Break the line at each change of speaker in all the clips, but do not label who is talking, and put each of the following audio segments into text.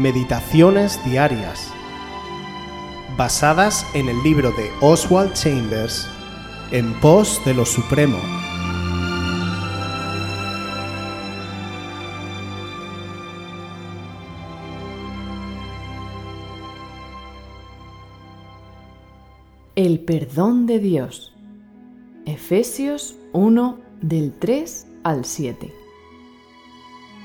Meditaciones Diarias, basadas en el libro de Oswald Chambers, En pos de lo Supremo.
El perdón de Dios. Efesios 1 del 3 al 7.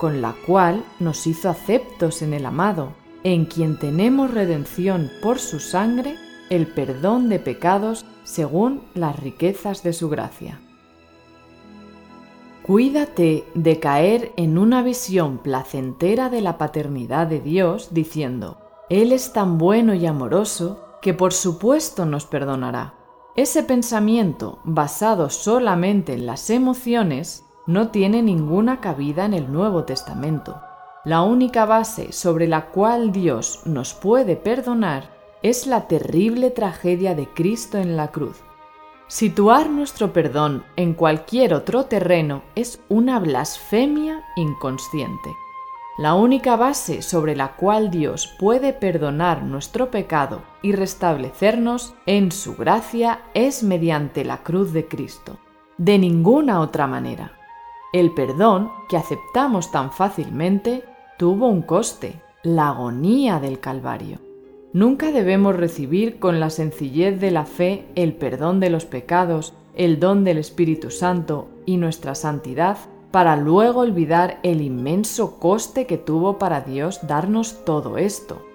con la cual nos hizo aceptos en el amado, en quien tenemos redención por su sangre, el perdón de pecados según las riquezas de su gracia. Cuídate de caer en una visión placentera de la paternidad de Dios diciendo, Él es tan bueno y amoroso que por supuesto nos perdonará. Ese pensamiento, basado solamente en las emociones, no tiene ninguna cabida en el Nuevo Testamento. La única base sobre la cual Dios nos puede perdonar es la terrible tragedia de Cristo en la cruz. Situar nuestro perdón en cualquier otro terreno es una blasfemia inconsciente. La única base sobre la cual Dios puede perdonar nuestro pecado y restablecernos en su gracia es mediante la cruz de Cristo. De ninguna otra manera. El perdón, que aceptamos tan fácilmente, tuvo un coste, la agonía del Calvario. Nunca debemos recibir con la sencillez de la fe el perdón de los pecados, el don del Espíritu Santo y nuestra santidad para luego olvidar el inmenso coste que tuvo para Dios darnos todo esto.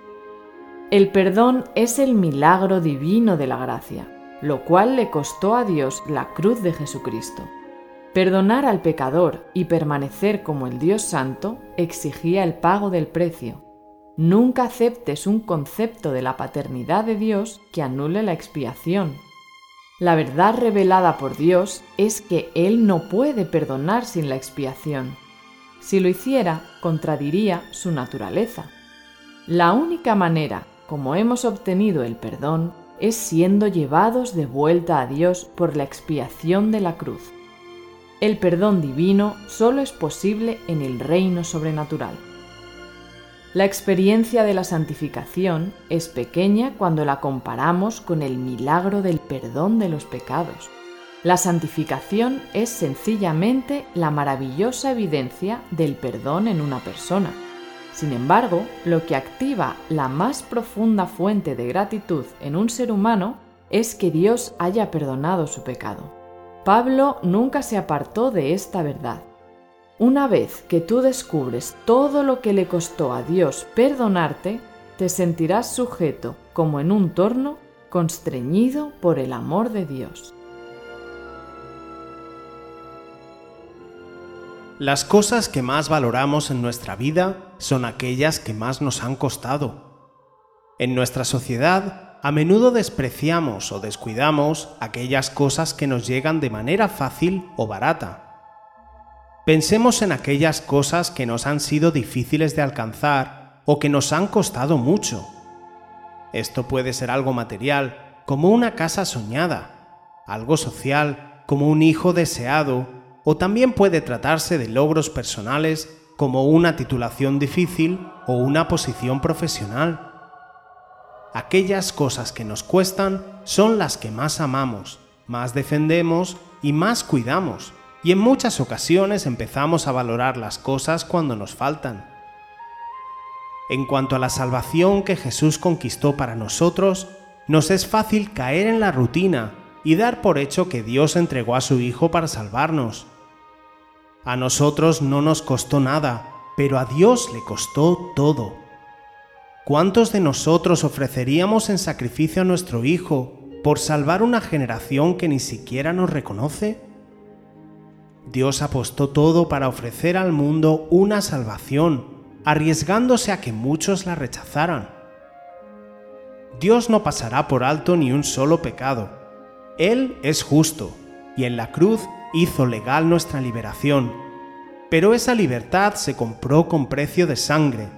El perdón es el milagro divino de la gracia, lo cual le costó a Dios la cruz de Jesucristo. Perdonar al pecador y permanecer como el Dios Santo exigía el pago del precio. Nunca aceptes un concepto de la paternidad de Dios que anule la expiación. La verdad revelada por Dios es que Él no puede perdonar sin la expiación. Si lo hiciera, contradiría su naturaleza. La única manera como hemos obtenido el perdón es siendo llevados de vuelta a Dios por la expiación de la cruz. El perdón divino solo es posible en el reino sobrenatural. La experiencia de la santificación es pequeña cuando la comparamos con el milagro del perdón de los pecados. La santificación es sencillamente la maravillosa evidencia del perdón en una persona. Sin embargo, lo que activa la más profunda fuente de gratitud en un ser humano es que Dios haya perdonado su pecado. Pablo nunca se apartó de esta verdad. Una vez que tú descubres todo lo que le costó a Dios perdonarte, te sentirás sujeto, como en un torno, constreñido por el amor de Dios.
Las cosas que más valoramos en nuestra vida son aquellas que más nos han costado. En nuestra sociedad a menudo despreciamos o descuidamos aquellas cosas que nos llegan de manera fácil o barata. Pensemos en aquellas cosas que nos han sido difíciles de alcanzar o que nos han costado mucho. Esto puede ser algo material, como una casa soñada, algo social, como un hijo deseado, o también puede tratarse de logros personales, como una titulación difícil o una posición profesional aquellas cosas que nos cuestan son las que más amamos, más defendemos y más cuidamos, y en muchas ocasiones empezamos a valorar las cosas cuando nos faltan. En cuanto a la salvación que Jesús conquistó para nosotros, nos es fácil caer en la rutina y dar por hecho que Dios entregó a su Hijo para salvarnos. A nosotros no nos costó nada, pero a Dios le costó todo. ¿Cuántos de nosotros ofreceríamos en sacrificio a nuestro Hijo por salvar una generación que ni siquiera nos reconoce? Dios apostó todo para ofrecer al mundo una salvación, arriesgándose a que muchos la rechazaran. Dios no pasará por alto ni un solo pecado. Él es justo, y en la cruz hizo legal nuestra liberación. Pero esa libertad se compró con precio de sangre.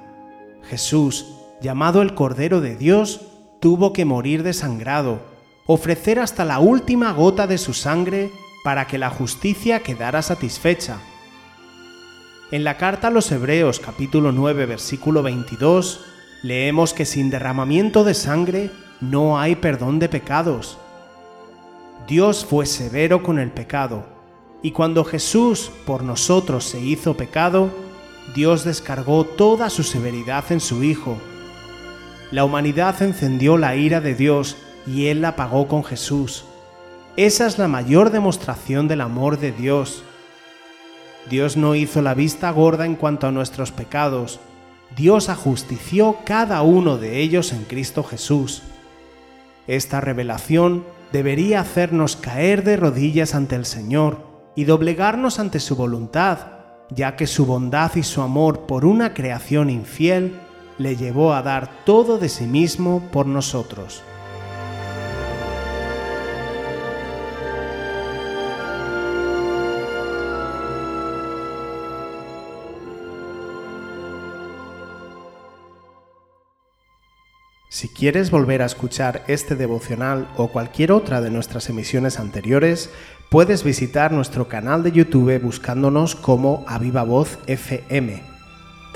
Jesús, llamado el Cordero de Dios, tuvo que morir desangrado, ofrecer hasta la última gota de su sangre para que la justicia quedara satisfecha. En la carta a los Hebreos capítulo 9 versículo 22 leemos que sin derramamiento de sangre no hay perdón de pecados. Dios fue severo con el pecado, y cuando Jesús por nosotros se hizo pecado, Dios descargó toda su severidad en su Hijo. La humanidad encendió la ira de Dios y Él la pagó con Jesús. Esa es la mayor demostración del amor de Dios. Dios no hizo la vista gorda en cuanto a nuestros pecados, Dios ajustició cada uno de ellos en Cristo Jesús. Esta revelación debería hacernos caer de rodillas ante el Señor y doblegarnos ante su voluntad, ya que su bondad y su amor por una creación infiel le llevó a dar todo de sí mismo por nosotros. Si quieres volver a escuchar este devocional o cualquier otra de nuestras emisiones anteriores, puedes visitar nuestro canal de YouTube buscándonos como Aviva Voz FM.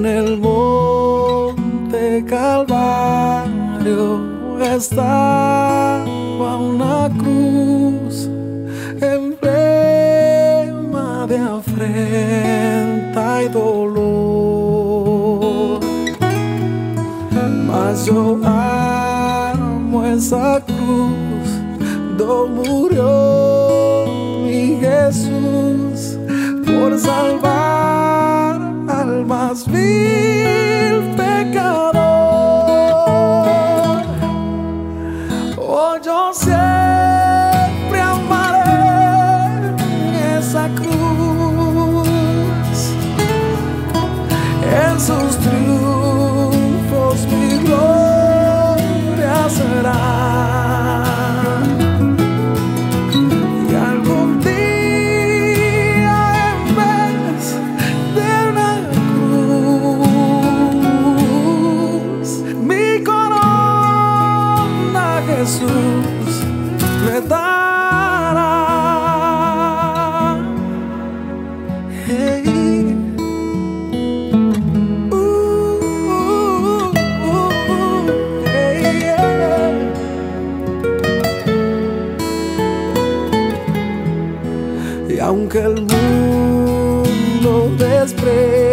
En el monte Calvario estaba una cruz emblema de afrenta y dolor. Mas yo amo esa cruz, donde murió mi Jesús por salvar al más vil aunque el mundo desprecie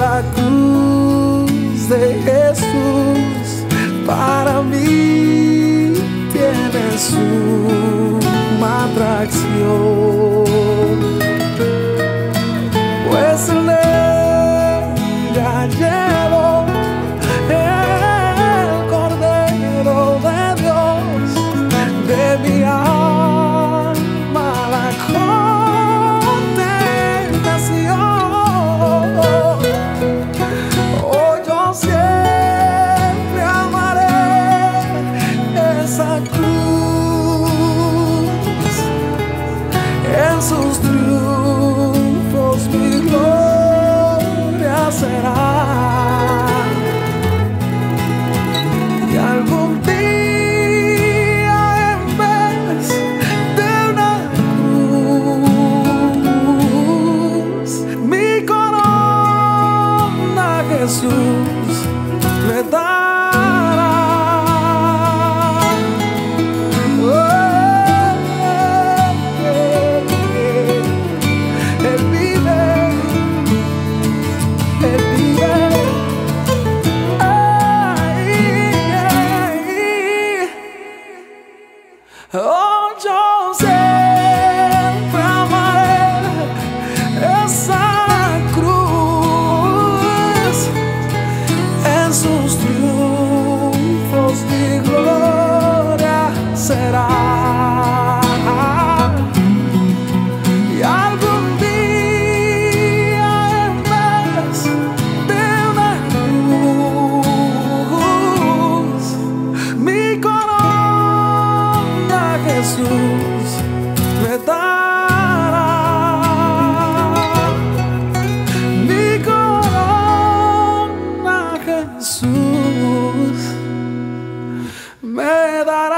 la cruz de Jesús, para mí tiene suma atracción. Jesús me dará